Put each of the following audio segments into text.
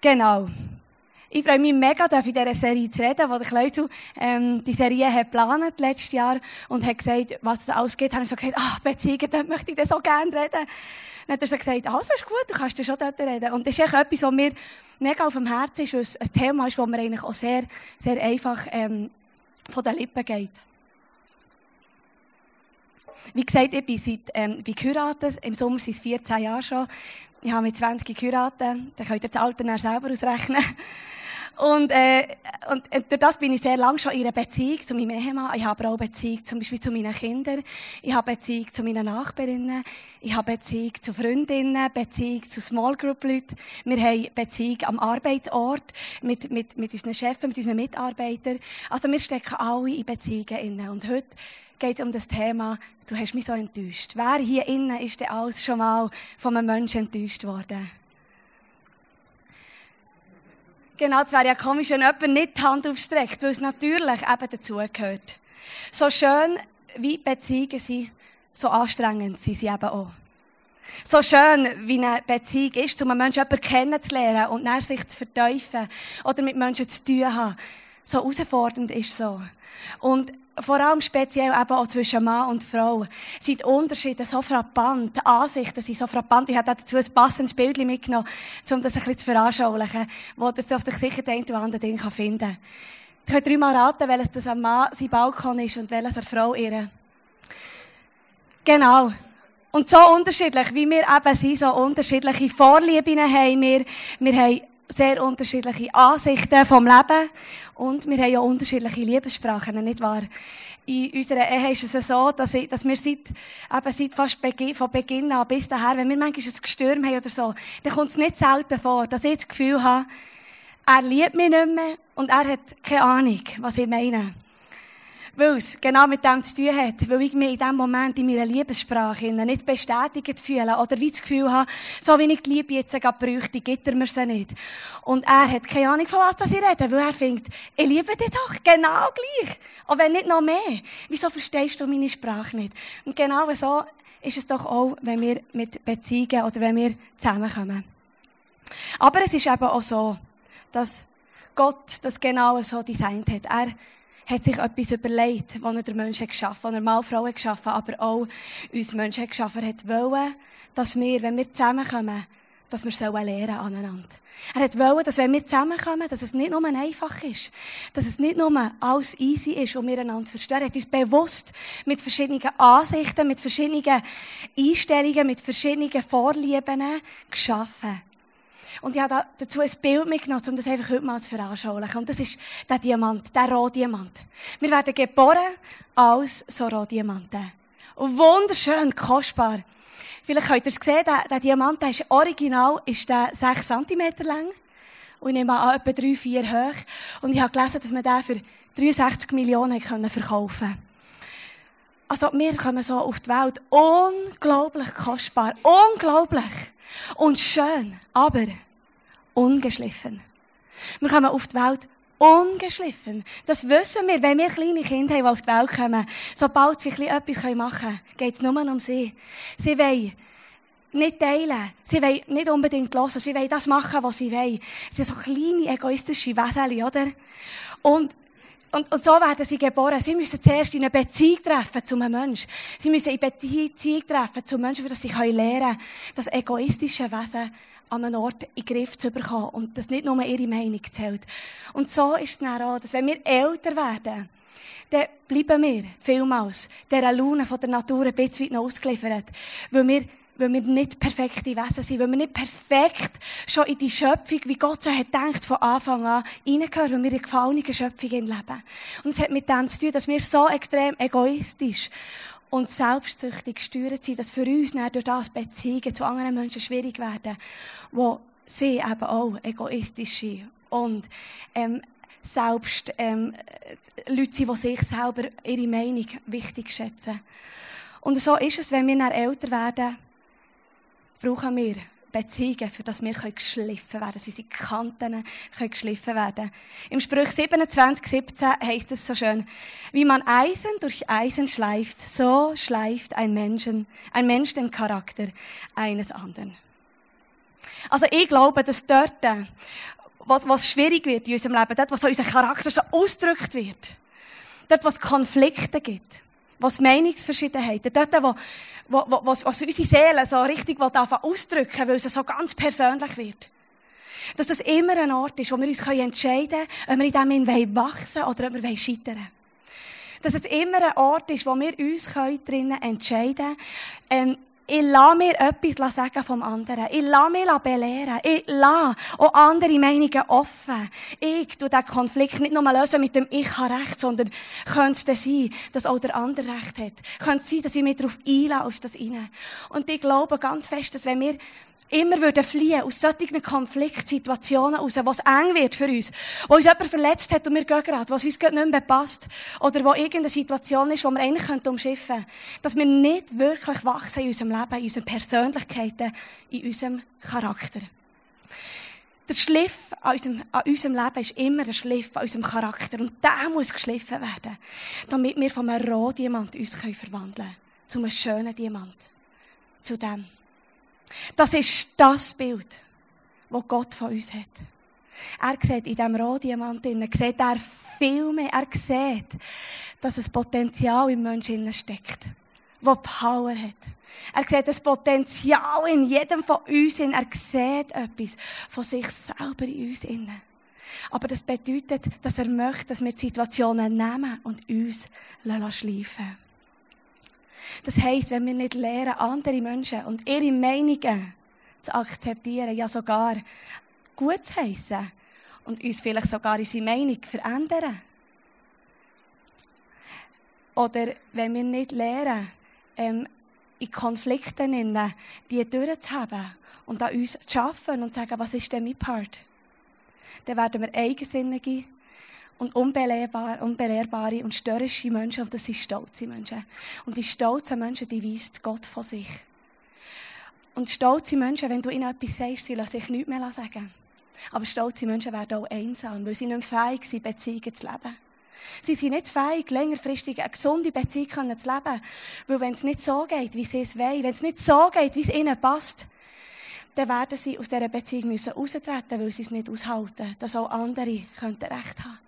Genau. Ich freue mich mega, in dieser Serie zu reden, wo der Kleusel, ähm, die Serie hat geplant letztes Jahr und hat gesagt, was es alles gibt. Habe ich so gesagt, ach, Beziehungen, dort möchte ich dann so gerne reden. Dann hat er so gesagt, also ist gut, du kannst dann schon dort reden. Und das ist echt etwas, was mir mega auf dem Herzen ist, weil es ein Thema ist, das mir eigentlich auch sehr, sehr einfach, ähm, von den Lippen geht. Wie gesagt, ich bin seit, ähm, bin geheiratet. Im Sommer sind es 14 Jahre schon. Ich habe mit 20 geheiratet. Dann könnt ihr das Alter selber ausrechnen. Und, äh, und, und durch das bin ich sehr lange schon in einer Beziehung zu meinem Ehemann. Ich habe auch Beziehung zum Beispiel zu meinen Kindern. Ich habe Beziehung zu meinen Nachbarinnen. Ich habe Beziehung zu Freundinnen, Beziehung zu Small Group Leuten. Wir haben Beziehung am Arbeitsort mit, mit, mit unseren Chefs, mit unseren Mitarbeitern. Also wir stecken alle in Beziehungen inne. Und heute geht es um das Thema, du hast mich so enttäuscht. Wer hier innen ist denn alles schon mal von einem Menschen enttäuscht worden? Genau, es wäre ja komisch, wenn jemand nicht die Hand aufstreckt, weil es natürlich eben dazugehört. So schön wie Beziehungen sind, so anstrengend sind sie eben auch. So schön, wie eine Beziehung ist, um einen Menschen jemanden kennenzulernen und nach sich zu verteufeln oder mit Menschen zu tun haben. So herausfordernd ist so. Und vor allem speziell eben auch zwischen Mann und Frau, sind Unterschiede so frappant, die Ansichten sind so frappant. Ich habe dazu ein passendes Bild mitgenommen, um das ein bisschen zu veranschaulichen, wo ihr auf sich sicher den oder anderen Ding finden kann. Ich könnt dreimal raten, welches das am Mann sein Balkon ist und welches der Frau ihre. Genau. Und so unterschiedlich, wie wir eben sind, so unterschiedliche Vorlieben haben wir. Wir haben sehr unterschiedliche Ansichten vom Leben und wir haben ja unterschiedliche Liebessprachen, nicht wahr? In unserer Ehe ist es so, dass, ich, dass wir seit, eben seit fast Beginn, von Beginn an bis daher, wenn wir manchmal ein Gestürm haben oder so, dann kommt es nicht selten vor, dass ich das Gefühl habe, er liebt mich nicht mehr und er hat keine Ahnung, was ich meine weil es genau mit dem zu tun hat, weil ich mich in dem Moment in meiner Liebessprache nicht bestätigt fühle oder wie das Gefühl habe, so wie ich die Liebe jetzt gerade bräuchte, gibt er mir sie nicht. Und er hat keine Ahnung, von was ich rede, weil er findet, ich liebe dich doch genau gleich. Auch wenn nicht noch mehr. Wieso verstehst du meine Sprache nicht? Und genau so ist es doch auch, wenn wir mit Beziehungen oder wenn wir zusammenkommen. Aber es ist eben auch so, dass Gott das genau so designt hat. Er hat sich etwas überlegt, was er den Menschen geschaffen hat, was er mal Frauen geschaffen aber auch uns Menschen geschaffen hat, wollen, dass wir, wenn wir zusammenkommen, dass wir sollen lernen aneinander. Er hat wollen, dass wenn wir zusammenkommen, dass es nicht nur einfach ist, dass es nicht nur alles easy ist und wir einander verstehen. Er hat uns bewusst mit verschiedenen Ansichten, mit verschiedenen Einstellungen, mit verschiedenen Vorlieben geschaffen. Und ich habe dazu ein Bild mitgenommen, um das einfach heute mal zu veranschaulichen. Und das ist der Diamant, der Rohdiamant. Wir werden geboren als so Rohdiamanten. Und wunderschön, kostbar. Vielleicht könnt ihr es sehen, der, der Diamant, der ist original, ist der 6 cm lang. Und ich nehme an, etwa 3, 4 hoch. Und ich habe gelesen, dass man den für 63 Millionen verkaufen können. Also, wir kommen so auf die Welt. Unglaublich kostbar. Unglaublich. Und schön. Aber ungeschliffen. Wir kommen auf die Welt ungeschliffen. Das wissen wir, wenn wir kleine Kinder haben, die auf die Welt kommen. Sobald sie etwas machen können, geht es nur um sie. Sie wollen nicht teilen. Sie wollen nicht unbedingt hören. Sie wollen das machen, was sie wollen. Sie sind so kleine, egoistische Wesen, oder? Und und, und so werden sie geboren. Sie müssen zuerst in eine Beziehung treffen zu einem Menschen. Sie müssen in Beziehung treffen zu Menschen, für das sie lernen können, das egoistische Wesen an einem Ort in den Griff zu bekommen und dass nicht nur ihre Meinung zählt. Und so ist es dann auch, dass wenn wir älter werden, dann bleiben wir vielmals dieser Laune von der Natur ein bisschen noch ausgeliefert, weil wir weil wir nicht perfekte Wesen sind, weil wir nicht perfekt schon in die Schöpfung, wie Gott so hat gedacht, von Anfang an reingehören, weil wir in gefallenen Schöpfung leben. Und es hat mit dem zu tun, dass wir so extrem egoistisch und selbstsüchtig gesteuert sind, dass für uns dann durch das Beziehungen zu anderen Menschen schwierig werden, wo sie eben auch egoistisch sind und ähm, selbst ähm, Leute sind, die sich selber ihre Meinung wichtig schätzen. Und so ist es, wenn wir dann älter werden, brauchen wir Beziehungen, für das wir geschliffen werden, dass unsere Kanten geschliffen werden Im Sprüch 27, 17 heißt es so schön, wie man Eisen durch Eisen schleift, so schleift ein, Menschen, ein Mensch den Charakter eines anderen. Also ich glaube, dass dort, äh, was, was schwierig wird in unserem Leben, dort, was so unser Charakter so ausgedrückt wird, dort, was Konflikte gibt, was Meinungsverschiedenheiten, dort, wo, wo, wo, was, was unsere Seele so richtig ausdrücken weil es so ganz persönlich wird. Dass das immer ein Ort ist, wo wir uns entscheiden können, ob wir in dem wachsen oder ob wir scheitern wollen. Dass es immer ein Ort ist, wo wir uns drinnen entscheiden können, ähm, ich lasse mir etwas sagen vom anderen. Ich lasse mich belehren. Ich lasse auch andere Meinungen offen. Ich tue diesen Konflikt nicht nur lösen mit dem Ich habe Recht, sondern könnte es sein, dass auch der andere Recht hat. Könnte es sein, dass ich mich darauf einlasse, auf das rein. Und ich glaube ganz fest, dass wenn wir immer würden fliehen aus solchen Konfliktsituationen raus, wo es eng wird für uns, wo uns jemand verletzt hat und wir gehen gerade, was uns nicht mehr passt, oder wo irgendeine Situation ist, wo wir eigentlich umschiffen könnten, dass wir nicht wirklich wachsen in unserem Leben, in unseren Persönlichkeiten, in unserem Charakter. Der Schliff an unserem, an unserem Leben ist immer der Schliff an unserem Charakter. Und der muss geschliffen werden, damit wir von einem Rohdiamant uns verwandeln können. Zu einem schönen Diamant. Zu dem. Das ist das Bild, das Gott von uns hat. Er sieht in diesem Rohdiamant sieht er viel mehr. Er sieht, dass ein Potenzial im Menschen steckt, das Power hat. Er sieht das Potenzial in jedem von uns. Er sieht etwas von sich selber in uns. Aber das bedeutet, dass er möchte, dass wir die Situationen nehmen und uns schleifen das heisst, wenn wir nicht lernen, andere Menschen und ihre Meinungen zu akzeptieren, ja sogar gut zu heissen und uns vielleicht sogar unsere Meinung verändern. Oder wenn wir nicht lernen, ähm, in Konflikten innen, die durchzuhaben und an uns zu arbeiten und zu sagen, was ist denn mein Part? Dann werden wir eigensinnige, und unbelehrbar, unbelehrbare und störrische Menschen und das sind stolze Menschen. Und die stolzen Menschen, die weist Gott von sich. Und stolze Menschen, wenn du ihnen etwas sagst, sie lassen sich nichts mehr sagen. Aber stolze Menschen werden auch einsam, weil sie nicht fähig sind, Beziehungen zu leben. Sie sind nicht fähig, längerfristig eine gesunde Beziehung zu leben. Weil wenn es nicht so geht, wie sie es wollen, wenn es nicht so geht, wie es ihnen passt, dann werden sie aus dieser Beziehung müssen austreten, weil sie es nicht aushalten, dass auch andere könnten Recht haben.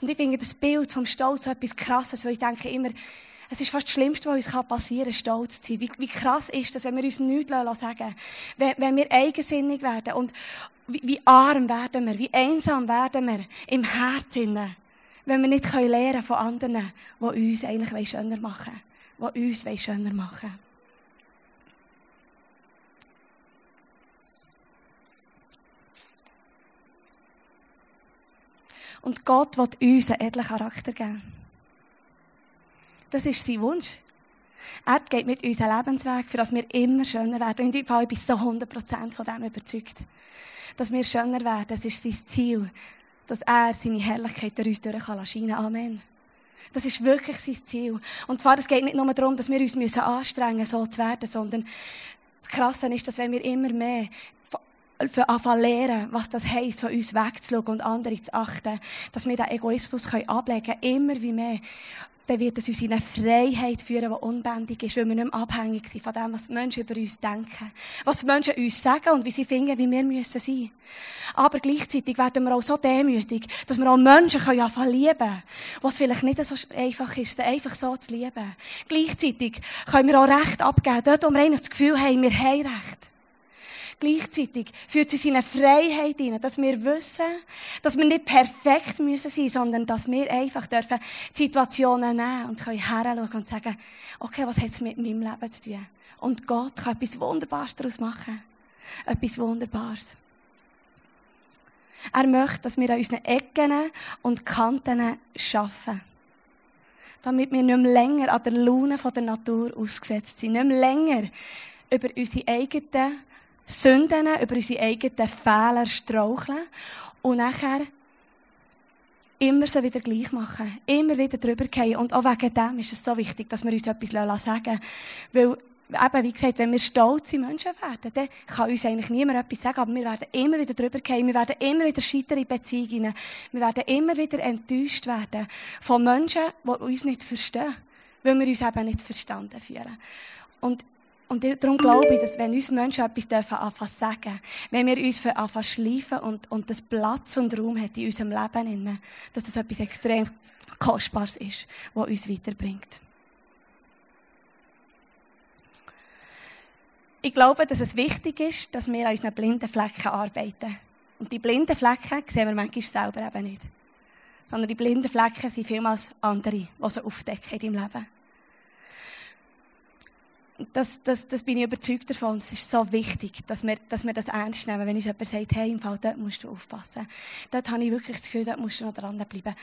Und ich finde das Bild vom Stolz so etwas Krasses, weil ich denke immer, es ist fast das Schlimmste, was uns passieren kann, stolz zu sein. Wie, wie krass ist das, wenn wir uns nichts sagen wenn, wenn wir eigensinnig werden und wie, wie arm werden wir, wie einsam werden wir im Herzen, wenn wir nicht lernen können von anderen, die uns eigentlich schöner machen wollen, die uns schöner machen wollen. Und Gott will uns einen edlen Charakter geben. Das ist sein Wunsch. Er geht mit uns einen Lebensweg, für dass wir immer schöner werden. Und ich bin so 100% von dem überzeugt. Dass wir schöner werden, das ist sein Ziel. Dass er seine Herrlichkeit durch uns durch kann Amen. Das ist wirklich sein Ziel. Und zwar, es geht nicht nur darum, dass wir uns anstrengen müssen, so zu werden, sondern das Krasse ist, dass wenn wir immer mehr anfangen lernen, was das heisst, von uns wegzuschauen und andere zu achten, dass wir den Egoismus ablegen können, immer wie mehr, dann wird es uns in eine Freiheit führen, die unbändig ist, weil wir nicht mehr abhängig sind von dem, was die Menschen über uns denken, was die Menschen uns sagen und wie sie finden, wie wir müssen sein. Aber gleichzeitig werden wir auch so demütig, dass wir auch Menschen können anfangen lieben, was vielleicht nicht so einfach ist, einfach so zu lieben. Gleichzeitig können wir auch Recht abgeben, dort, wo wir eigentlich das Gefühl haben, wir haben Recht gleichzeitig führt in eine Freiheit hinein, dass wir wissen, dass wir nicht perfekt müssen sein, sondern dass wir einfach dürfen Situationen nehmen und können heranschauen und sagen, okay, was hat es mit meinem Leben zu tun? Und Gott kann etwas Wunderbares daraus machen. Etwas Wunderbares. Er möchte, dass wir an unseren Ecken und Kanten arbeiten. Damit wir nicht mehr länger an der Laune der Natur ausgesetzt sind. Nicht mehr länger über unsere eigenen Sünden, über unsere eigenen Fehler straucheln und nachher immer so wieder gleich machen. Immer wieder drüber gehen. Und auch wegen dem ist es so wichtig, dass wir uns etwas sagen lassen. Weil, eben, wie gesagt, wenn wir stolze Menschen werden, dann kann uns eigentlich niemand etwas sagen, aber wir werden immer wieder drüber gehen. Wir werden immer wieder scheitern in Beziehungen. Wir werden immer wieder enttäuscht werden von Menschen, die uns nicht verstehen. Weil wir uns eben nicht verstanden fühlen. Und Und darum glaube ich, dass wenn uns Menschen etwas dürfen anfangen sagen, wenn wir uns für anfangen schleifen und, und das Platz und Raum hat in unserem Leben, dass das etwas extrem Kostbares ist, was uns weiterbringt. Ich glaube, dass es wichtig ist, dass wir an unseren blinden Flecken arbeiten. Und die blinden Flecken sehen wir manchmal selber eben nicht. Sondern die blinden Flecken sind vielmals andere, die sie aufdecken in deinem Leben das, das, das bin ich überzeugt davon. Es ist so wichtig, dass wir, dass wir das ernst nehmen. Wenn uns jemand sagt, hey, im Fall, dort musst du aufpassen. Dort habe ich wirklich das Gefühl, dort musst du noch dranbleiben.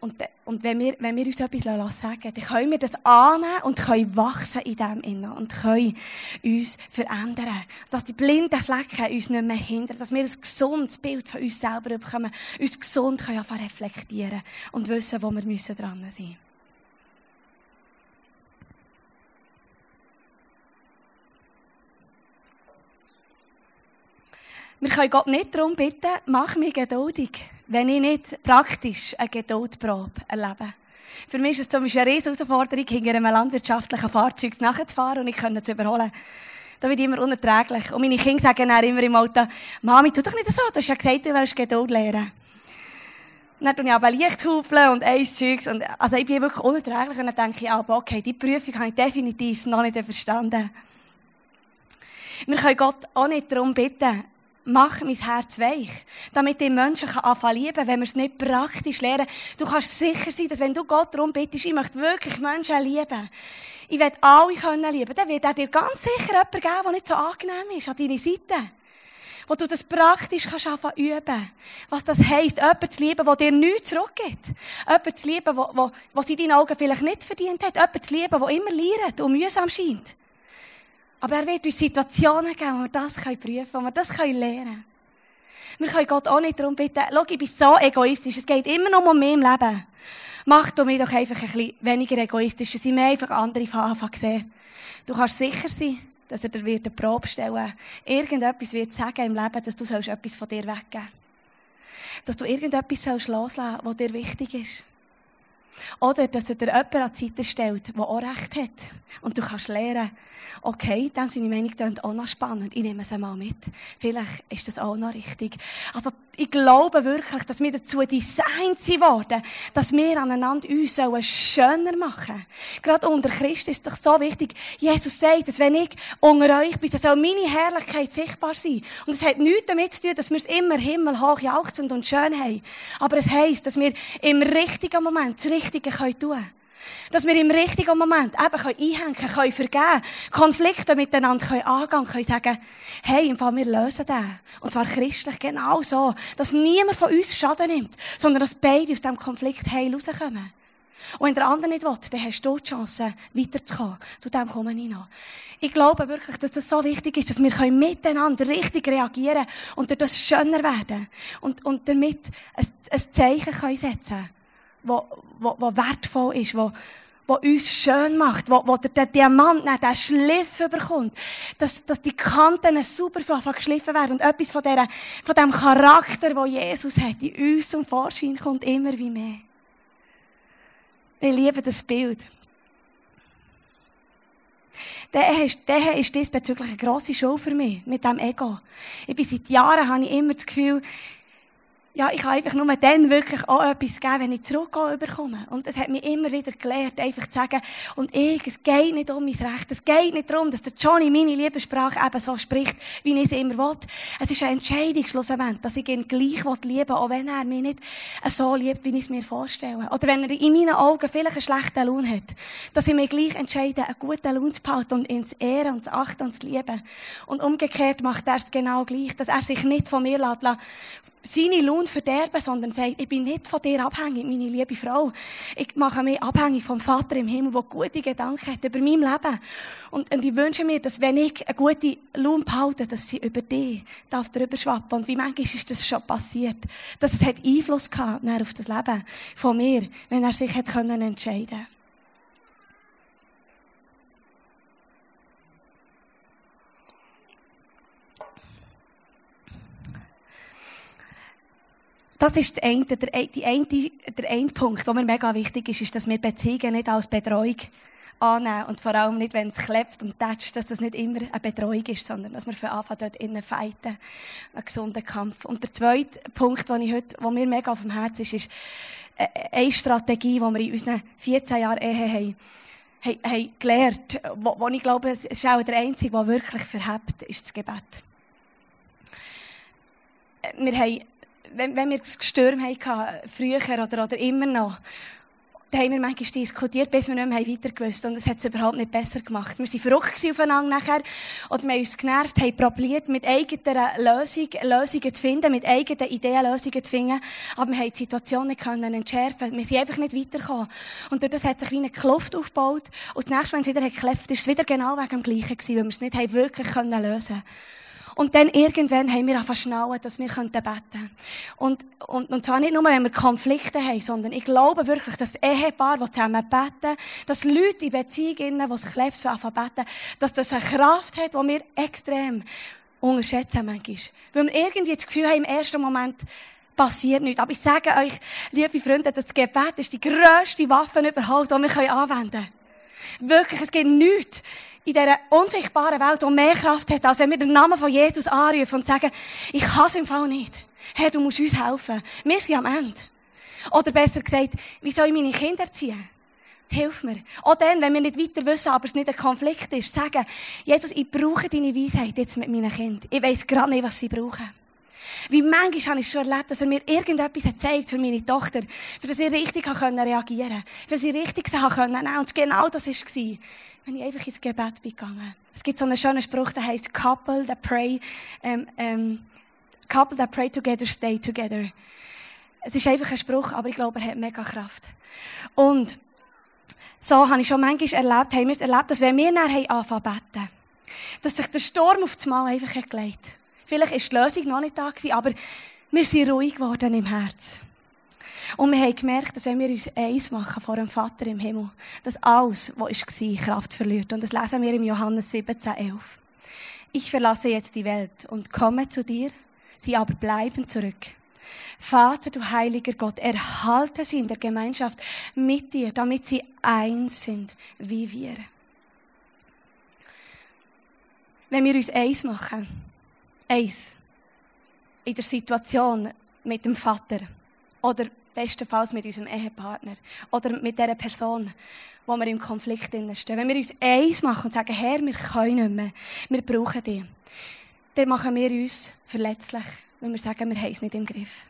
Und, und wenn wir, wenn wir uns etwas sagen lassen, dann können wir das annehmen und können wachsen in dem Innen und können uns verändern. Dass die blinden Flecken uns nicht mehr hindern. Dass wir ein gesundes Bild von uns selber bekommen. Uns gesund können reflektieren und wissen, wo wir dran sein müssen. Wir können Gott nicht darum bitten, mach mich geduldig, wenn ich nicht praktisch eine Geduldprobe erlebe. Für mich ist es zum Beispiel eine Herausforderung, hinter einem landwirtschaftlichen Fahrzeug nachzufahren und ich kann es überholen. Da wird immer unerträglich. Und meine Kinder sagen dann immer im Auto, Mami, tu doch nicht so, du hast ja gesagt, du willst Geduld lernen. Dann tue ich aber Lichthupeln und eins Zeugs. Also ich bin wirklich unerträglich und dann denke ich, aber okay, die Prüfung habe ich definitiv noch nicht verstanden. Wir können Gott auch nicht darum bitten, mach mein Herz weich. Damit die Menschen anfangen lieben, wenn wir es nicht praktisch lernen. Du kannst sicher sein, dass wenn du Gott darum bittest, ich möchte wirklich Menschen lieben. Ich will alle können lieben. Dann wird er dir ganz sicher jemanden geben, der nicht so angenehm ist, an deiner Seite. Wo du das praktisch kannst anfangen üben. Was das heisst, jemanden zu lieben, der dir nichts zurückgibt. Jemanden zu lieben, der, der, der in deinen Augen vielleicht nicht verdient hat. Jemanden zu lieben, der immer leidet und mühsam scheint. Aber er wird uns Situationen geben, wo wir das prüfen können, wo wir das lernen können. Wir können Gott auch nicht darum bitten, schau, ich bin so egoistisch, es geht immer noch um mich im Leben. Mach du mich doch einfach ein bisschen weniger egoistisch, dass ich mir einfach andere von Anfang sehe. Du kannst sicher sein, dass er dir wird eine Probe stellen Irgendetwas wird sagen im Leben, dass du sollst etwas von dir weggeben Dass du irgendetwas sollst was dir wichtig ist. Oder, dass er dir jemand an die Seite stellt, der auch Recht hat. Und du kannst lernen, okay, dem seine Meinung klingt auch noch spannend. Ich nehme es einmal mit. Vielleicht ist das auch noch richtig. Also, ich glaube wirklich, dass wir dazu designt sind worden, dass wir aneinander uns schöner machen. Gerade unter Christus ist es doch so wichtig. Jesus sagt, dass wenn ich unter euch bin, dann soll meine Herrlichkeit sichtbar sein. Und es hat nichts damit zu tun, dass wir es immer himmelhoch jauchzend und schön haben. Aber es heisst, dass wir im richtigen Moment das Richtige tun können. Dass wir im richtigen Moment eben einhängen können, können vergeben, Konflikte miteinander können angehen, können sagen, hey, im Fall, wir lösen den. Und zwar christlich genau so. Dass niemand von uns Schaden nimmt, sondern dass beide aus diesem Konflikt heil rauskommen. Und wenn der andere nicht will, dann hast du die Chance, weiterzukommen. Zu dem komme ich noch. Ich glaube wirklich, dass das so wichtig ist, dass wir miteinander richtig reagieren und durch das schöner werden. Und, und damit ein, ein Zeichen können setzen können wo, wo, wo wertvoll ist, wo, wo uns schön macht, wo, wo der, der Diamant nicht den Schliff bekommt, dass, dass die Kanten super geschliffen werden und etwas von, der, von dem Charakter, wo Jesus hat, in uns zum Vorschein kommt, immer wie mehr. Ich liebe das Bild. Der ist, der ist diesbezüglich eine grosse Show für mich, mit dem Ego. Ich bin seit Jahren, habe ich immer das Gefühl, ja, ich kann einfach nur dann wirklich auch etwas geben, wenn ich zurückgehe überkomme. Und es hat mich immer wieder gelehrt, einfach zu sagen, und ich, es geht nicht um mein Recht. Es geht nicht darum, dass der Johnny meine Liebessprache eben so spricht, wie ich es immer will. Es ist ein Entscheidung, schlussendlich, dass ich ihn gleich lieben will, auch wenn er mich nicht so liebt, wie ich es mir vorstelle. Oder wenn er in meinen Augen vielleicht einen schlechten Lohn hat. Dass ich mich gleich entscheide, einen guten Lohn zu behalten und ihn zu ehren und zu achten und zu lieben. Und umgekehrt macht er es genau gleich, dass er sich nicht von mir lässt, seine Lohn verderben, sondern sagt, ich bin nicht von dir abhängig, meine liebe Frau. Ich mache mich abhängig vom Vater im Himmel, der gute Gedanken hat über mein Leben. Und, und ich wünsche mir, dass wenn ich eine gute Lohn behalte, dass sie über dich darf drüber schwappen. Und wie manchmal ist das schon passiert. Dass es hat Einfluss gehabt auf das Leben von mir, wenn er sich hat können entscheiden Das ist der eine, der, die eine, der eine Punkt, der mir mega wichtig ist, ist, dass wir Beziehungen nicht als Betreuung annehmen. Und vor allem nicht, wenn es klebt und tätscht, dass das nicht immer eine Betreuung ist, sondern dass wir von Anfang dort innen fighten. Einen gesunden Kampf. Und der zweite Punkt, den ich heute, wo mir mega auf dem Herzen ist, ist äh, eine Strategie, die wir in unseren 14 Jahren Ehe haben, haben, haben gelernt, wo, wo ich glaube, es ist auch der Einzige, der wirklich verhebt, ist das Gebet. Wir haben, wenn, wenn wir Gestürm hatten, früher oder, oder immer noch, da haben wir manchmal diskutiert, bis wir nicht mehr weiter gewusst Und es hat es überhaupt nicht besser gemacht. Wir waren verrückt aufeinander nachher. Oder wir haben uns genervt, haben probiert, mit eigenen Lösungen, Lösungen zu finden, mit eigenen Ideen Lösungen zu finden. Aber wir haben die Situation nicht können entschärfen. Wir sind einfach nicht weitergekommen. Und durch das hat sich wie eine Kluft aufgebaut. Und das nächste, wenn es wieder gekläfft, ist es wieder genau wegen dem Gleichen gewesen, weil wir es nicht haben wirklich können lösen konnten. Und dann irgendwann haben wir einfach schnallen, dass wir beten können. Und, und, und zwar nicht nur, wenn wir Konflikte haben, sondern ich glaube wirklich, dass Ehepaare, die zusammen beten, dass Leute in Beziehungen, die es kläfft, für beten, dass das eine Kraft hat, die wir extrem unterschätzen manchmal. Weil wir irgendwie das Gefühl haben, im ersten Moment, passiert nichts. Aber ich sage euch, liebe Freunde, das Gebet ist die grösste Waffe überhaupt, die wir anwenden können. Wirklich, es gibt nichts in dieser unsichtbaren Welt, die mehr Kraft hat, als wenn wir den Namen von Jesus anrufen und sagen, ich kann es im Fall nicht. Herr, du musst uns helfen. Wir sind am Ende. Oder besser gesagt, wie soll ich meine Kinder erziehen? Hilf mir. Auch dann, wenn wir nicht weiter wissen, aber es nicht ein Konflikt ist, sagen, Jesus, ich brauche deine Weisheit jetzt mit meinen Kindern. Ich weiss gerade nicht, was sie brauchen. Wie manchmal habe ich schon erlebt, dass er mir irgendetwas gezeigt für meine Tochter, für das ich richtig reagieren konnte, für das ich richtig sagen konnte. Und genau das war wenn ich einfach ins Gebet gegangen. Es gibt so einen schönen Spruch, der heißt Couple that pray, ähm, ähm, Couple that pray together stay together. Es ist einfach ein Spruch, aber ich glaube, er hat mega Kraft. Und so habe ich schon manchmal erlebt, haben wir erlebt, dass wenn wir nachher anfangen beten, dass sich der Sturm auf das Mal einfach gelegt Vielleicht ist die Lösung noch nicht da gewesen, aber wir sind ruhig geworden im Herz. Und wir haben gemerkt, dass wenn wir uns eins machen vor dem Vater im Himmel, dass alles, was war, Kraft verliert. Und das lesen wir im Johannes 17, 11. Ich verlasse jetzt die Welt und komme zu dir, sie aber bleiben zurück. Vater, du heiliger Gott, erhalte sie in der Gemeinschaft mit dir, damit sie eins sind wie wir. Wenn wir uns eins machen, eins, in der Situation mit dem Vater oder bestenfalls mit unserem Ehepartner oder mit der Person, wo wir im Konflikt stehen. Wenn wir uns eins machen und sagen, Herr, wir können nicht mehr, wir brauchen dich, dann machen wir uns verletzlich, wenn wir sagen, wir haben es nicht im Griff.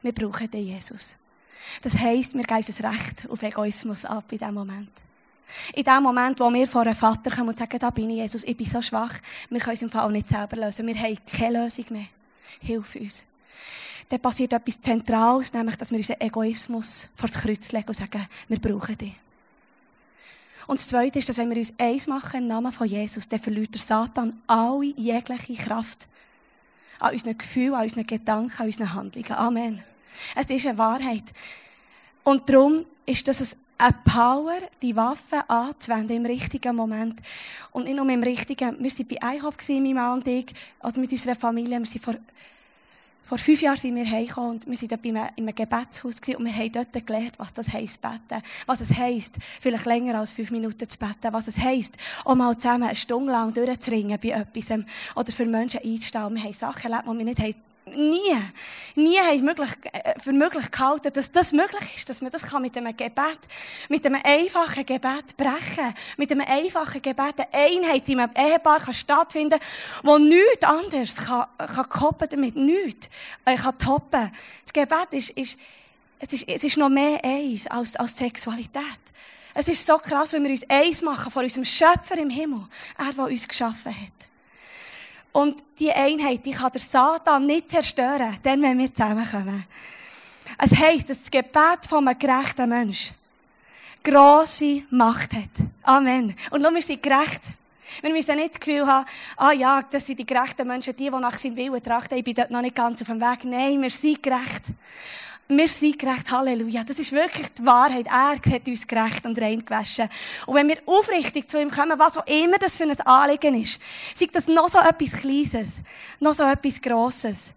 Wir brauchen dich, Jesus. Das heisst, wir geben das Recht auf Egoismus ab in diesem Moment. In dem Moment, wo wir vor einem Vater kommen und sagen, da bin ich, Jesus, ich bin so schwach, wir können es im Fall nicht selber lösen. Wir haben keine Lösung mehr. Hilf uns dann passiert etwas Zentrales, nämlich, dass wir unseren Egoismus vor das Kreuz legen und sagen, wir brauchen dich. Und das Zweite ist, dass wenn wir uns eins machen im Namen von Jesus, dann verliert der Satan alle jegliche Kraft an unseren Gefühlen, an unseren Gedanken, an unseren Handlungen. Amen. Es ist eine Wahrheit. Und darum ist das eine Power, die Waffe anzuwenden im richtigen Moment. Und nicht nur im richtigen, wir waren bei IHOP, mein Mann und ich, also mit unserer Familie, wir sind vor vor fünf Jahren sind wir heimgekommen und wir sind dort in einem Gebetshaus gewesen und wir haben dort gelernt, was das heisst, beten. Was es heisst, vielleicht länger als fünf Minuten zu beten. Was es heisst, um mal zusammen eine Stunde lang durchzuringen bei etwas oder für Menschen einzustehen. Wir haben Sachen erlebt, die wir nicht haben nie, nie haben möglich, äh, für möglich gehalten, dass das möglich ist, dass man das kann mit einem Gebet, mit einem einfachen Gebet brechen, mit einem einfachen Gebet eine Einheit in einem Ehepaar kann stattfinden, wo nichts anderes kann, kann koppeln damit, nichts, äh, kann toppen. Das Gebet ist, ist, es ist, es ist noch mehr eins als, als Sexualität. Es ist so krass, wenn wir uns eins machen vor unserem Schöpfer im Himmel, er, der uns geschaffen hat. Und die Einheit, die kann der Satan nicht zerstören, dann, wenn wir zusammenkommen. Es heisst, dass das Gebet von einem gerechten Mensch grosse Macht hat. Amen. Und schau, wir sind gerecht. Wir müssen nicht das Gefühl haben, ah ja, das sind die gerechten Menschen, die, die nach seinem Willen trachten. Ich bin dort noch nicht ganz auf dem Weg. Nein, wir sind gerecht. Wir sind gerecht. Halleluja. Das ist wirklich die Wahrheit. Er hat uns gerecht und rein gewaschen. Und wenn wir aufrichtig zu ihm kommen, was auch immer das für ein Anliegen ist, sei das noch so etwas Kleines, noch so etwas Grosses.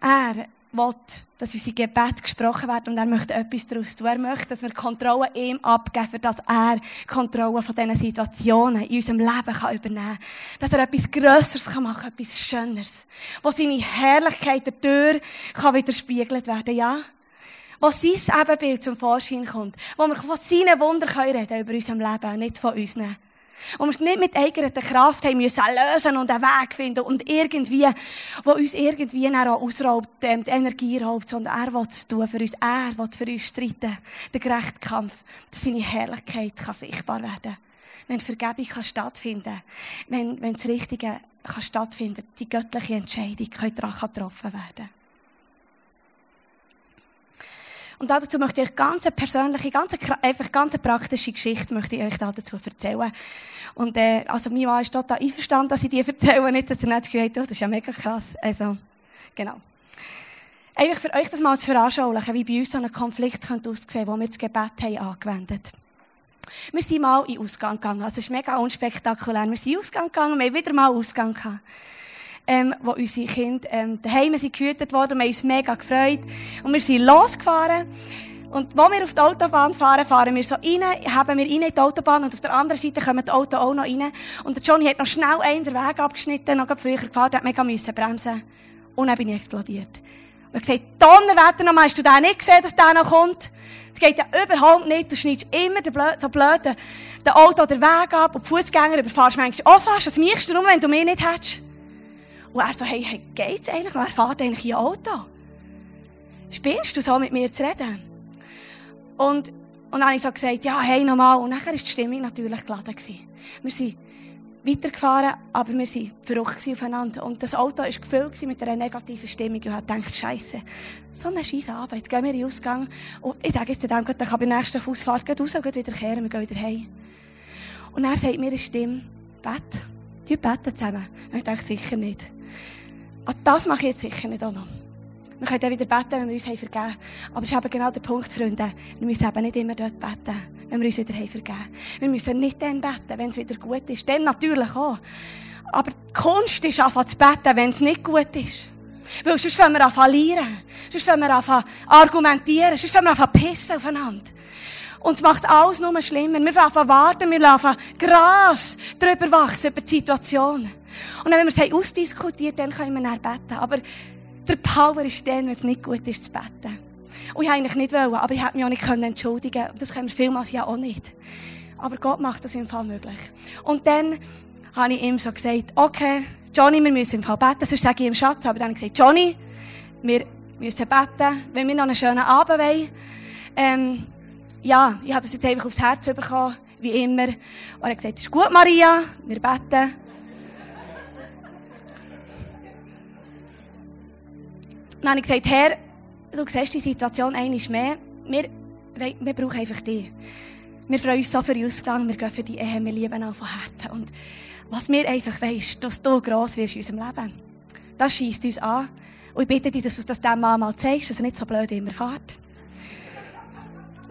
Er will, dass unsere Gebet gesprochen werden und er möchte etwas daraus tun. Er möchte, dass wir Kontrolle ihm abgeben, für dass er Kontrolle von diesen Situationen in unserem Leben kann übernehmen kann. Dass er etwas Grösseres kann machen, etwas Schöneres. Wo seine Herrlichkeit dadurch kann widerspiegelt werden, ja? Wo sein Ebenbild zum Vorschein kommt. Wo wir von seinen Wundern reden über unserem Leben, nicht von unseren. Und wir es nicht mit eigener Kraft haben müssen lösen und einen Weg finden und irgendwie, wo uns irgendwie auch ausraubt, ähm, die Energie raubt, sondern er will es tun für uns. Er will für uns streiten. Der gerechte Kampf. Dass seine Herrlichkeit kann sichtbar werden. Wenn Vergebung kann stattfinden wenn, wenn das Richtige kann stattfinden die göttliche Entscheidung kann getroffen werden. Und dazu möchte ich euch ganz eine persönliche, ganz eine, einfach ganz eine praktische Geschichte möchte ich euch dazu erzählen. Und, äh, also, mein Mann ist total einverstanden, dass ich die erzähle, nicht, dass er nicht das Gefühl hat, oh, das ist ja mega krass. Also, genau. Einfach für euch das mal zu veranschaulichen, wie bei uns so ein Konflikt könnte aussehen, wo wir das Gebet haben angewendet. Wir sind mal in Ausgang gegangen. Also, es ist mega unspektakulär. Wir sind in Ausgang gegangen und wir haben wieder mal Ausgang gehabt ähm, wo unsere Kinder ähm, daheim sind gehütet worden. Wir haben uns mega gefreut. Und wir sind losgefahren. Und wo wir auf die Autobahn fahren, fahren wir so rein, haben wir rein in die Autobahn und auf der anderen Seite kommen die Autos auch noch rein. Und der Johnny hat noch schnell einen den Weg abgeschnitten, noch früher gefahren, hat mega müssen bremsen. Und dann bin ich explodiert. Und hat gesagt, Donnerwetter nochmal, hast du den nicht gesehen, dass der noch kommt? Es geht ja überhaupt nicht. Du schneidest immer den blöd, so blöd den Auto den Weg ab und die Fußgänger überfahrst manchmal auch fast. Das mischst du nur, wenn du mich nicht hättest. Und er so, hey, hey geht's eigentlich noch? Er fährt eigentlich in Auto. Spinnst du so mit mir zu reden? Und, und dann habe ich so gesagt, ja, hey, nochmal. Und nachher war die Stimmung natürlich geladen. Wir sind weitergefahren, aber wir waren verrückt aufeinander. Und das Auto war gefüllt mit einer negativen Stimmung. Und ich gedacht, Scheiße, so eine scheisse Arbeit. Jetzt gehen wir in den Ausgang. Und ich sage jetzt dem, dann kann bei der nächsten Ausfahrt raus und wieder kehren. Wir gehen wieder heim. Und er sagt mir eine Stimme, Bett. Die beten zusammen. Ich denke, sicher nicht. Und das mache ich jetzt sicher nicht auch noch. Wir können dann wieder beten, wenn wir uns haben vergeben Aber es ist eben genau der Punkt, Freunde. Wir müssen eben nicht immer dort beten, wenn wir uns wieder haben vergeben Wir müssen nicht dann beten, wenn es wieder gut ist. Dann natürlich auch. Aber die Kunst ist einfach zu beten, wenn es nicht gut ist. Weil sonst fangen wir an verlieren. Sonst fangen wir an argumentieren. Sonst fangen wir an pissen aufeinander. Und es macht alles nur schlimmer. Wir lassen warten, wir lassen Gras drüber wachsen über die Situation. Und dann, wenn wir es ausdiskutiert dann können wir dann beten. Aber der Power ist dann, wenn es nicht gut ist, zu beten. Und ich eigentlich nicht wollen, aber ich hätte mich auch nicht entschuldigen können. Das können wir vielmals ja auch nicht. Aber Gott macht das im Fall möglich. Und dann habe ich ihm so gesagt, okay, Johnny, wir müssen im Fall beten. Sonst sage ich ihm Schatz. Aber dann habe ich gesagt, Johnny, wir müssen beten, wenn wir noch einen schönen Abend wollen. Ähm, ja, ich habe das jetzt einfach aufs Herz bekommen, wie immer. Und er hat gesagt, ist gut, Maria, wir beten. Dann habe ich gesagt, Herr, du siehst die Situation einmal mehr. Wir, wir brauchen einfach dich. Wir freuen uns so für den Ausgang, wir gehen für die Ehe, wir lieben auch von Herzen. Und was wir einfach weisst, dass du gross wirst in unserem Leben. Das schießt uns an. Und ich bitte dich, dass du das dem Mann mal zeigst, dass er nicht so blöd immer fährt.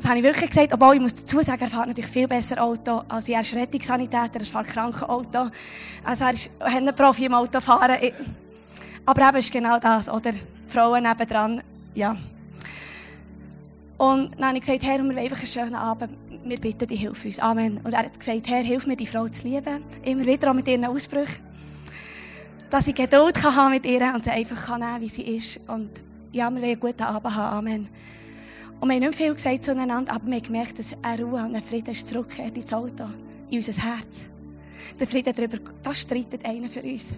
Das habe ich wirklich gesagt, obwohl ich muss dazu sagen, er fährt natürlich viel besser Auto, als er ist Rettungssanitäter, er fährt Krankenauto. Also er ist ein Profi im Autofahren. Aber eben ist genau das, oder? Frauen nebendran, ja. Und dann habe ich gesagt, Herr, wir wollen einfach einen schönen Abend. Wir bitten dich, hilf uns. Amen. Und er hat gesagt, Herr, hilf mir, die Frau zu lieben. Immer wieder auch mit ihren Ausbrüchen. Dass ich Geduld kann haben mit ihr und sie einfach kann nehmen, wie sie ist. Und ja, wir wollen einen guten Abend haben. Amen. Und wir haben nicht viel gesagt zueinander, aber wir haben gemerkt, dass eine Ruhe und ein Frieden ist zurückgekehrt ins Auto, in unser Herz. Der Frieden darüber, das streitet einer für uns.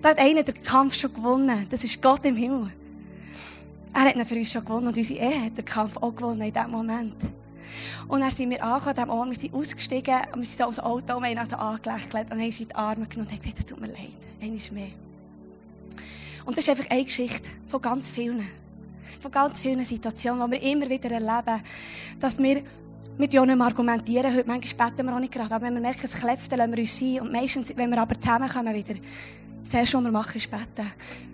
Da hat einer den Kampf schon gewonnen. Das ist Gott im Himmel. Er hat ihn für uns schon gewonnen und unsere Ehe hat den Kampf gewonnen in diesem Moment. Und dann sind wir angekommen, Ort, wir sind ausgestiegen und wir sind so aus Auto und haben angelächelt und haben uns in die Arme genommen und haben gesagt, tut mir leid, einmal mehr. Und das ist einfach eine Geschichte von ganz vielen. Von ganz vielen Situationen, die wir immer wieder erleben, dass wir mit mehr argumentieren. Heute manchmal beten wir auch nicht gerade. Aber wenn wir merken, es kläfft, dann lassen wir uns sein. Und meistens, wenn wir aber zusammenkommen wieder, das erste, was wir machen, ist beten.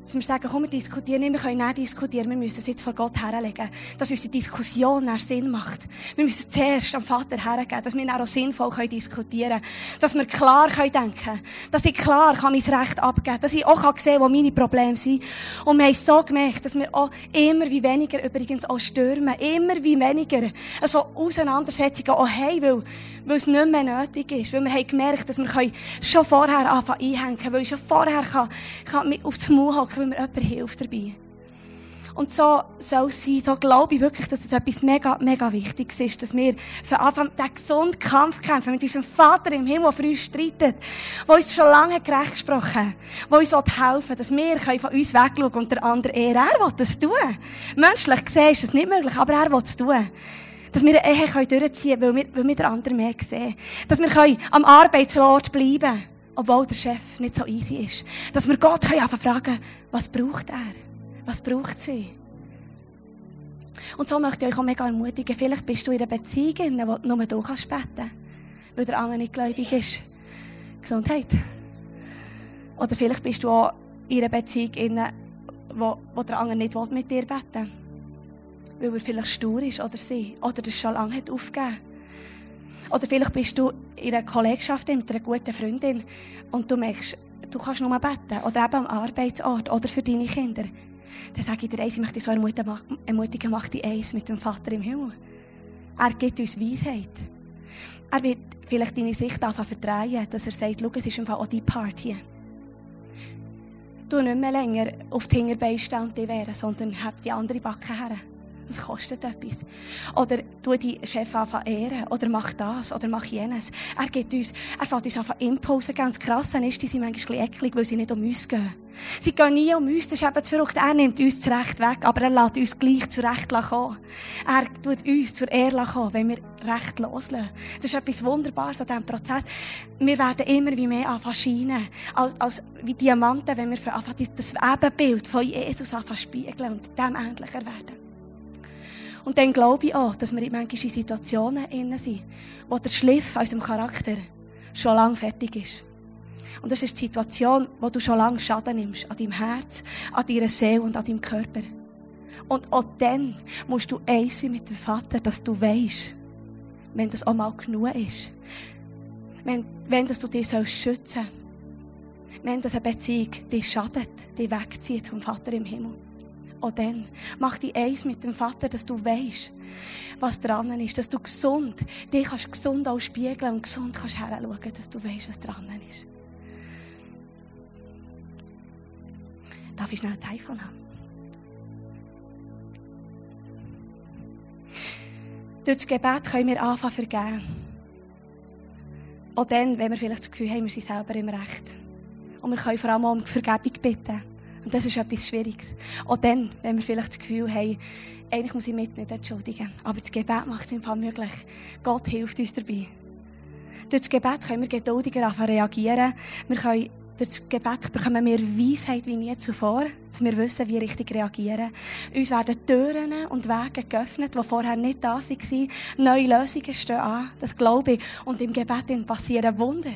Dass wir sagen, komm, wir diskutieren nicht, wir können nicht diskutieren, wir müssen es jetzt vor Gott herlegen. Dass unsere Diskussion nach Sinn macht. Wir müssen zuerst am Vater hergeben, dass wir dann auch sinnvoll können diskutieren können. Dass wir klar können denken Dass ich klar kann mein Recht abgeben kann. Dass ich auch kann sehen wo meine Probleme sind. Und wir haben so gemerkt, dass wir auch immer wie weniger übrigens auch stürmen. Immer wie weniger so Auseinandersetzungen auch haben, weil, weil es nicht mehr nötig ist. Weil wir haben gemerkt, dass wir schon vorher anfangen einhängen, weil ich schon vorher kann, kann auf das Maul hocken weil mir jemand hilft dabei. Und so soll es sein. So glaube ich wirklich, dass das etwas mega, mega Wichtiges ist, dass wir für Anfang den gesunden Kampf kämpfen mit unserem Vater im Himmel, der für uns streitet, der uns schon lange gerecht gesprochen hat, der uns helfen will, dass wir von uns wegschauen und der andere eher, er will das tun. Menschlich gesehen ist das nicht möglich, aber er will es tun. Dass wir eine Ehe durchziehen können, weil wir, weil wir den anderen mehr sehen. Dass wir am Arbeitsort bleiben können obwohl der Chef nicht so easy ist. Dass wir Gott können fragen, was braucht er? Was braucht sie? Und so möchte ich euch auch mega ermutigen, vielleicht bist du in einer Beziehung, in der nur du kannst beten, weil der andere nicht gläubig ist. Gesundheit. Oder vielleicht bist du auch in einer Beziehung, in wo, wo der andere nicht mit dir beten will. Weil er vielleicht stur ist oder sie. Oder das schon lange hat aufgegeben. Oder vielleicht bist du in einer Kollegschaft mit einer guten Freundin und du merkst, du kannst nur beten. Oder eben am Arbeitsort oder für deine Kinder. Dann sage ich dir eins, ich möchte dich so ermutigen, mach die eins mit dem Vater im Himmel. Er gibt uns Weisheit. Er wird vielleicht deine Sicht einfach verdrehen, dass er sagt, schau, es ist Fall auch die Party. Du nicht mehr länger auf die Hinterbeine stehen und wehren, sondern hab die andere Backe her. Das kostet etwas. Oder tu die Chef anfangen ehren. Oder mach das. Oder mach jenes. Er gibt uns, er fängt uns einfach Impulse. Ganz krass ist, die sind manchmal bisschen weil sie nicht um uns gehen. Sie gehen nie um uns. Das ist eben das Verrückte. Er nimmt uns zurecht weg. Aber er lässt uns gleich zurecht kommen. Er tut uns zur Ehre kommen, wenn wir recht loslassen. Das ist etwas Wunderbares an diesem Prozess. Wir werden immer wie mehr anfangen scheinen. Als, als wie Diamanten, wenn wir anfangen, das Ebenbild von Jesus anfangen spiegeln und dem ähnlicher werden. Und dann glaube ich auch, dass wir in manchen Situationen innen sind, wo der Schliff aus unserem Charakter schon lange fertig ist. Und das ist die Situation, wo du schon lange Schaden nimmst. An deinem Herz, an deiner Seele und an deinem Körper. Und auch dann musst du eins sein mit dem Vater, dass du weißt, wenn das auch mal genug ist. Wenn, wenn das du dich schützen sollst. Wenn das eine Beziehung dich schadet, dich wegzieht vom Vater im Himmel. Auch dann. Mach dich eins mit dem Vater, dass du weißt, was dran ist. Dass du gesund, dich kannst gesund auch spiegeln und gesund kannst heranschauen, dass du weißt, was dran ist. Darf ich schnell ein iPhone haben? Durch das Gebet können wir anfangen vergeben. Auch dann, wenn wir vielleicht das Gefühl haben, wir sind selber im Recht. Und wir können vor allem um Vergebung bitten. Und das ist etwas Schwieriges. Auch dann, wenn wir vielleicht das Gefühl haben, eigentlich muss ich mich nicht entschuldigen. Aber das Gebet macht es im Fall möglich. Gott hilft uns dabei. Durch das Gebet können wir geduldiger reagieren. Wir können durch das Gebet bekommen wir Weisheit wie nie zuvor, dass wir wissen, wie richtig reagieren. Uns werden Türen und Wege geöffnet, die vorher nicht da waren. Neue Lösungen stehen an. Das glaube ich. Und im Gebet passieren Wunder.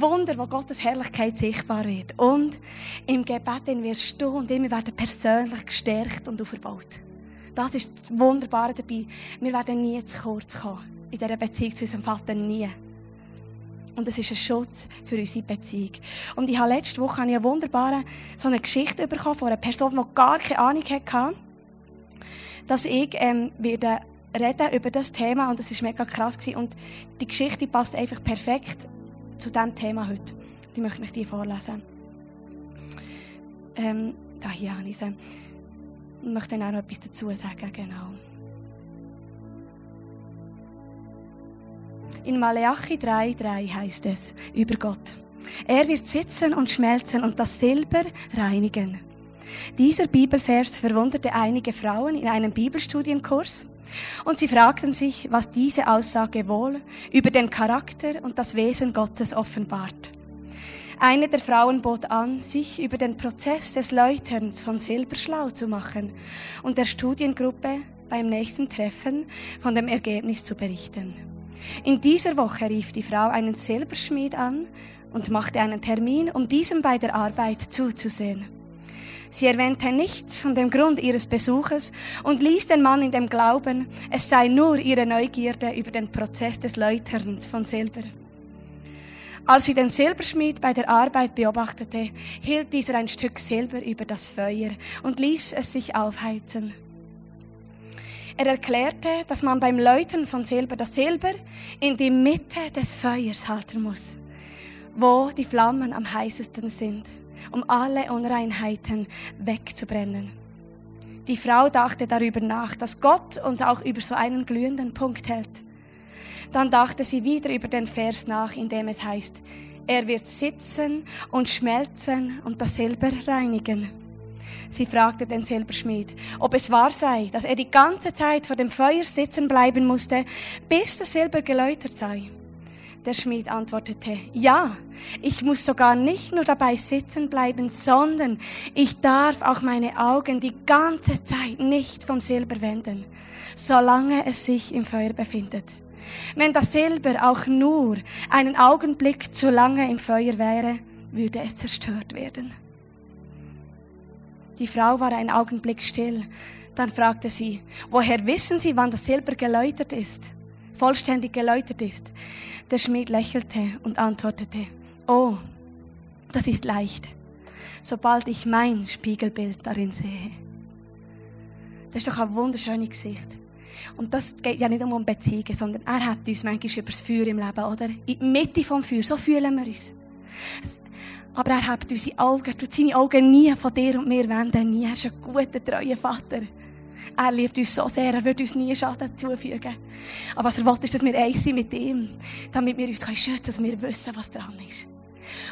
Wunder, wo Gottes Herrlichkeit sichtbar wird. Und im Gebet wirst du und ich, wir werden persönlich gestärkt und aufgebaut. Das ist das Wunderbare dabei. Wir werden nie zu kurz kommen. In dieser Beziehung zu unserem Vater nie. Und es ist ein Schutz für unsere Beziehung. Und ich habe letzte Woche eine wunderbare, so eine Geschichte bekommen von einer Person, die gar keine Ahnung hatte, dass ich, ähm, werde reden über das Thema und es ist mega krass gewesen. Und die Geschichte passt einfach perfekt zu diesem Thema heute. Die möchte ich dir vorlesen. Ähm, da hier habe ich sie. Ich möchte dann auch noch etwas dazu sagen, genau. In Maleachi 3,3 heißt es über Gott. Er wird sitzen und schmelzen und das Silber reinigen. Dieser Bibelvers verwunderte einige Frauen in einem Bibelstudienkurs und sie fragten sich, was diese Aussage wohl über den Charakter und das Wesen Gottes offenbart. Eine der Frauen bot an, sich über den Prozess des Läuterns von Silber schlau zu machen und der Studiengruppe beim nächsten Treffen von dem Ergebnis zu berichten. In dieser Woche rief die Frau einen Silberschmied an und machte einen Termin, um diesem bei der Arbeit zuzusehen. Sie erwähnte nichts von dem Grund ihres Besuches und ließ den Mann in dem Glauben, es sei nur ihre Neugierde über den Prozess des Läuterns von Silber. Als sie den Silberschmied bei der Arbeit beobachtete, hielt dieser ein Stück Silber über das Feuer und ließ es sich aufheizen. Er erklärte, dass man beim Läuten von Silber das Silber in die Mitte des Feuers halten muss, wo die Flammen am heißesten sind, um alle Unreinheiten wegzubrennen. Die Frau dachte darüber nach, dass Gott uns auch über so einen glühenden Punkt hält. Dann dachte sie wieder über den Vers nach, in dem es heißt, er wird sitzen und schmelzen und das Silber reinigen. Sie fragte den Silberschmied, ob es wahr sei, dass er die ganze Zeit vor dem Feuer sitzen bleiben musste, bis das Silber geläutert sei. Der Schmied antwortete, ja, ich muss sogar nicht nur dabei sitzen bleiben, sondern ich darf auch meine Augen die ganze Zeit nicht vom Silber wenden, solange es sich im Feuer befindet. Wenn das Silber auch nur einen Augenblick zu lange im Feuer wäre, würde es zerstört werden. Die Frau war einen Augenblick still. Dann fragte sie, woher wissen Sie, wann das Silber geläutert ist? Vollständig geläutert ist. Der Schmied lächelte und antwortete, oh, das ist leicht, sobald ich mein Spiegelbild darin sehe. Das ist doch ein wunderschönes Gesicht. Und das geht ja nicht um Beziehungen, sondern er hat uns manchmal über das Feuer im Leben, oder? In der Mitte vom Feuer, so fühlen wir uns. Aber er hat unsere Augen, tut seine Augen nie von dir und mir wenden, nie. Er ist ein guter, treuer Vater. Er liebt uns so sehr, er wird uns nie Schaden zufügen. Aber was er will, ist, dass wir eins sind mit ihm, damit wir uns schützen können, dass wir wissen, was dran ist.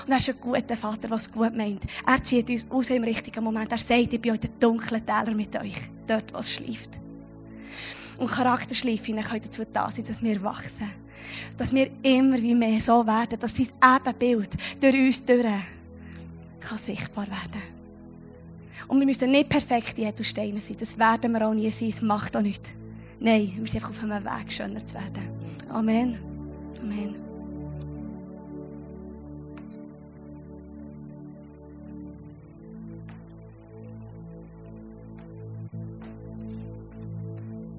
Und er ist ein guter Vater, der es gut meint. Er zieht uns aus im richtigen Moment. Er sagt, ich bin heute dunklen Täler mit euch, dort, wo es schläft. Und Charakterschleifen können dazu da sein, dass wir wachsen. Dass wir immer wie mehr so werden, dass sein Ebenbild durch uns durch kann sichtbar werden. Und wir müssen nicht perfekt in Edelsteinen sein. Das werden wir auch nie sein. Das macht auch nichts. Nein, wir müssen einfach auf einem Weg, schöner zu werden. Amen. Amen.